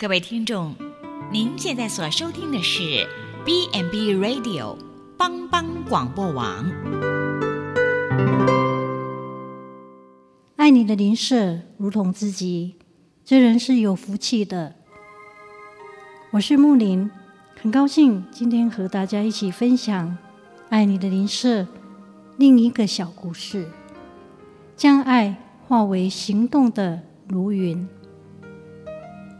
各位听众，您现在所收听的是 B n B Radio 帮帮广播网。爱你的邻舍如同自己，这人是有福气的。我是木林，很高兴今天和大家一起分享爱你的邻舍另一个小故事，将爱化为行动的如云。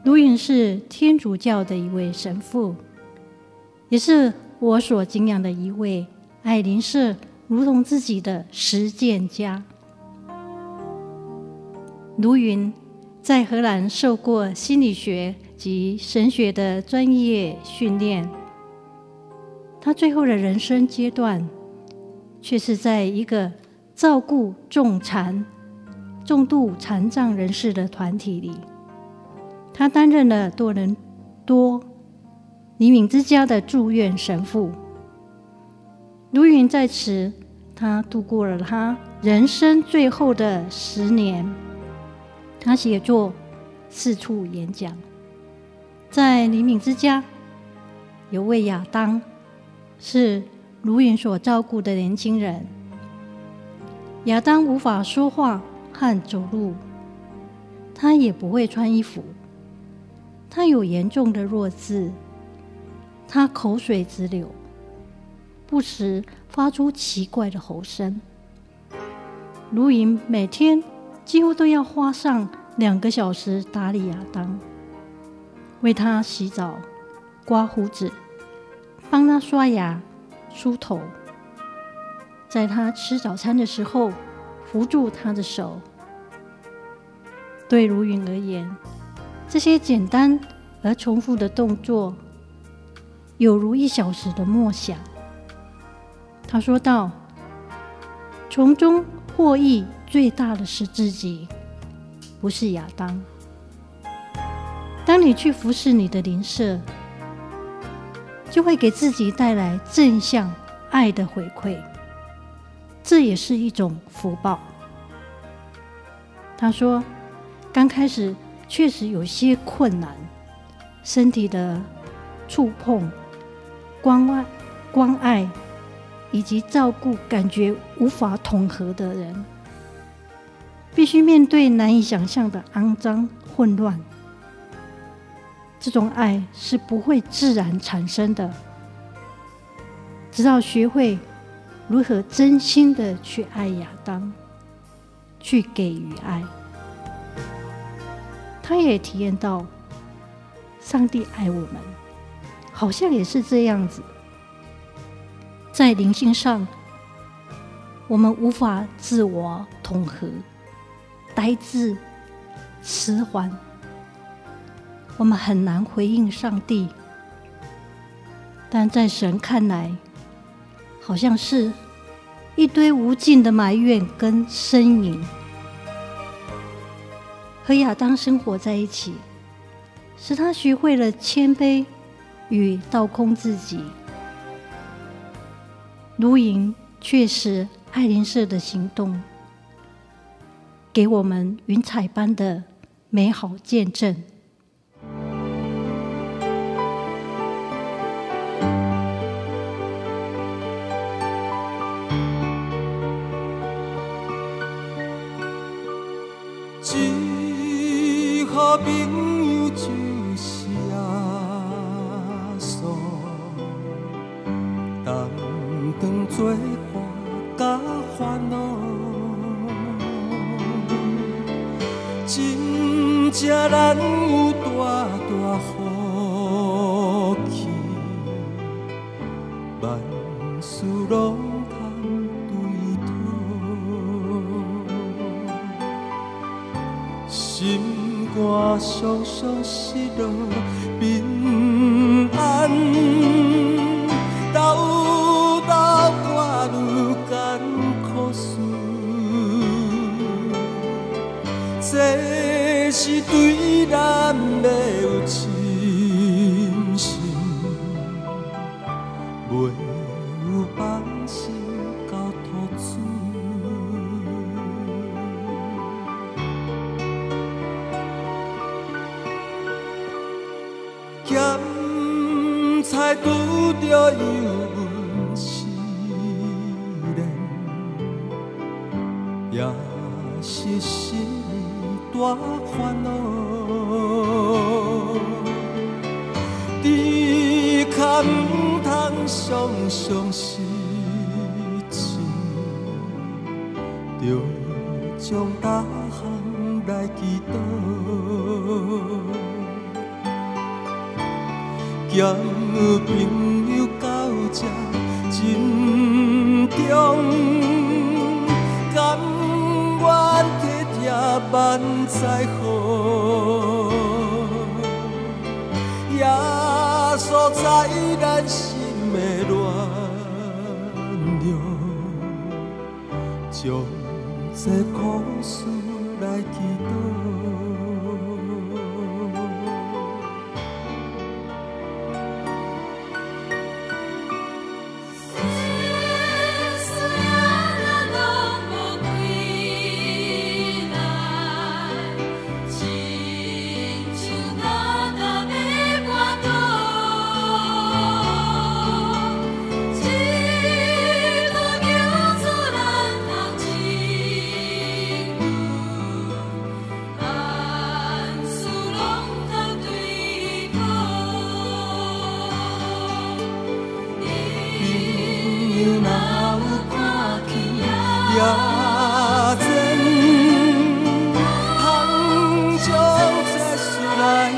卢云是天主教的一位神父，也是我所敬仰的一位爱邻舍如同自己的实践家。卢云在荷兰受过心理学及神学的专业训练，他最后的人生阶段却是在一个照顾重残、重度残障人士的团体里。他担任了多伦多黎敏之家的住院神父。卢云在此，他度过了他人生最后的十年。他写作，四处演讲。在黎敏之家，有位亚当，是卢云所照顾的年轻人。亚当无法说话和走路，他也不会穿衣服。他有严重的弱智，他口水直流，不时发出奇怪的吼声。卢云每天几乎都要花上两个小时打理亚当，为他洗澡、刮胡子、帮他刷牙、梳头，在他吃早餐的时候扶住他的手。对卢云而言，这些简单而重复的动作，有如一小时的默想。他说道：“从中获益最大的是自己，不是亚当。当你去服侍你的邻舍，就会给自己带来正向爱的回馈，这也是一种福报。”他说：“刚开始。”确实有些困难，身体的触碰、关爱、关爱以及照顾，感觉无法统合的人，必须面对难以想象的肮脏、混乱。这种爱是不会自然产生的，直到学会如何真心的去爱亚当，去给予爱。他也体验到，上帝爱我们，好像也是这样子。在灵性上，我们无法自我统合，呆滞、迟缓，我们很难回应上帝。但在神看来，好像是一堆无尽的埋怨跟呻吟。和亚当生活在一起，使他学会了谦卑与倒空自己。卢云确实爱莲舍的行动，给我们云彩般的美好见证。朋友就是耶稣，同当作伴甲烦恼，真正难有大大福气，万事拢我双双失落平安，兜兜挂虑艰苦事，这是对咱的有信心，咸菜拄着油温思念，也是心大烦恼。只可唔通常常失志，着将大项来祈祷。兼朋友到这珍重，甘愿体贴万载好，也锁在咱心的暖融，将这苦事来祈祷。心。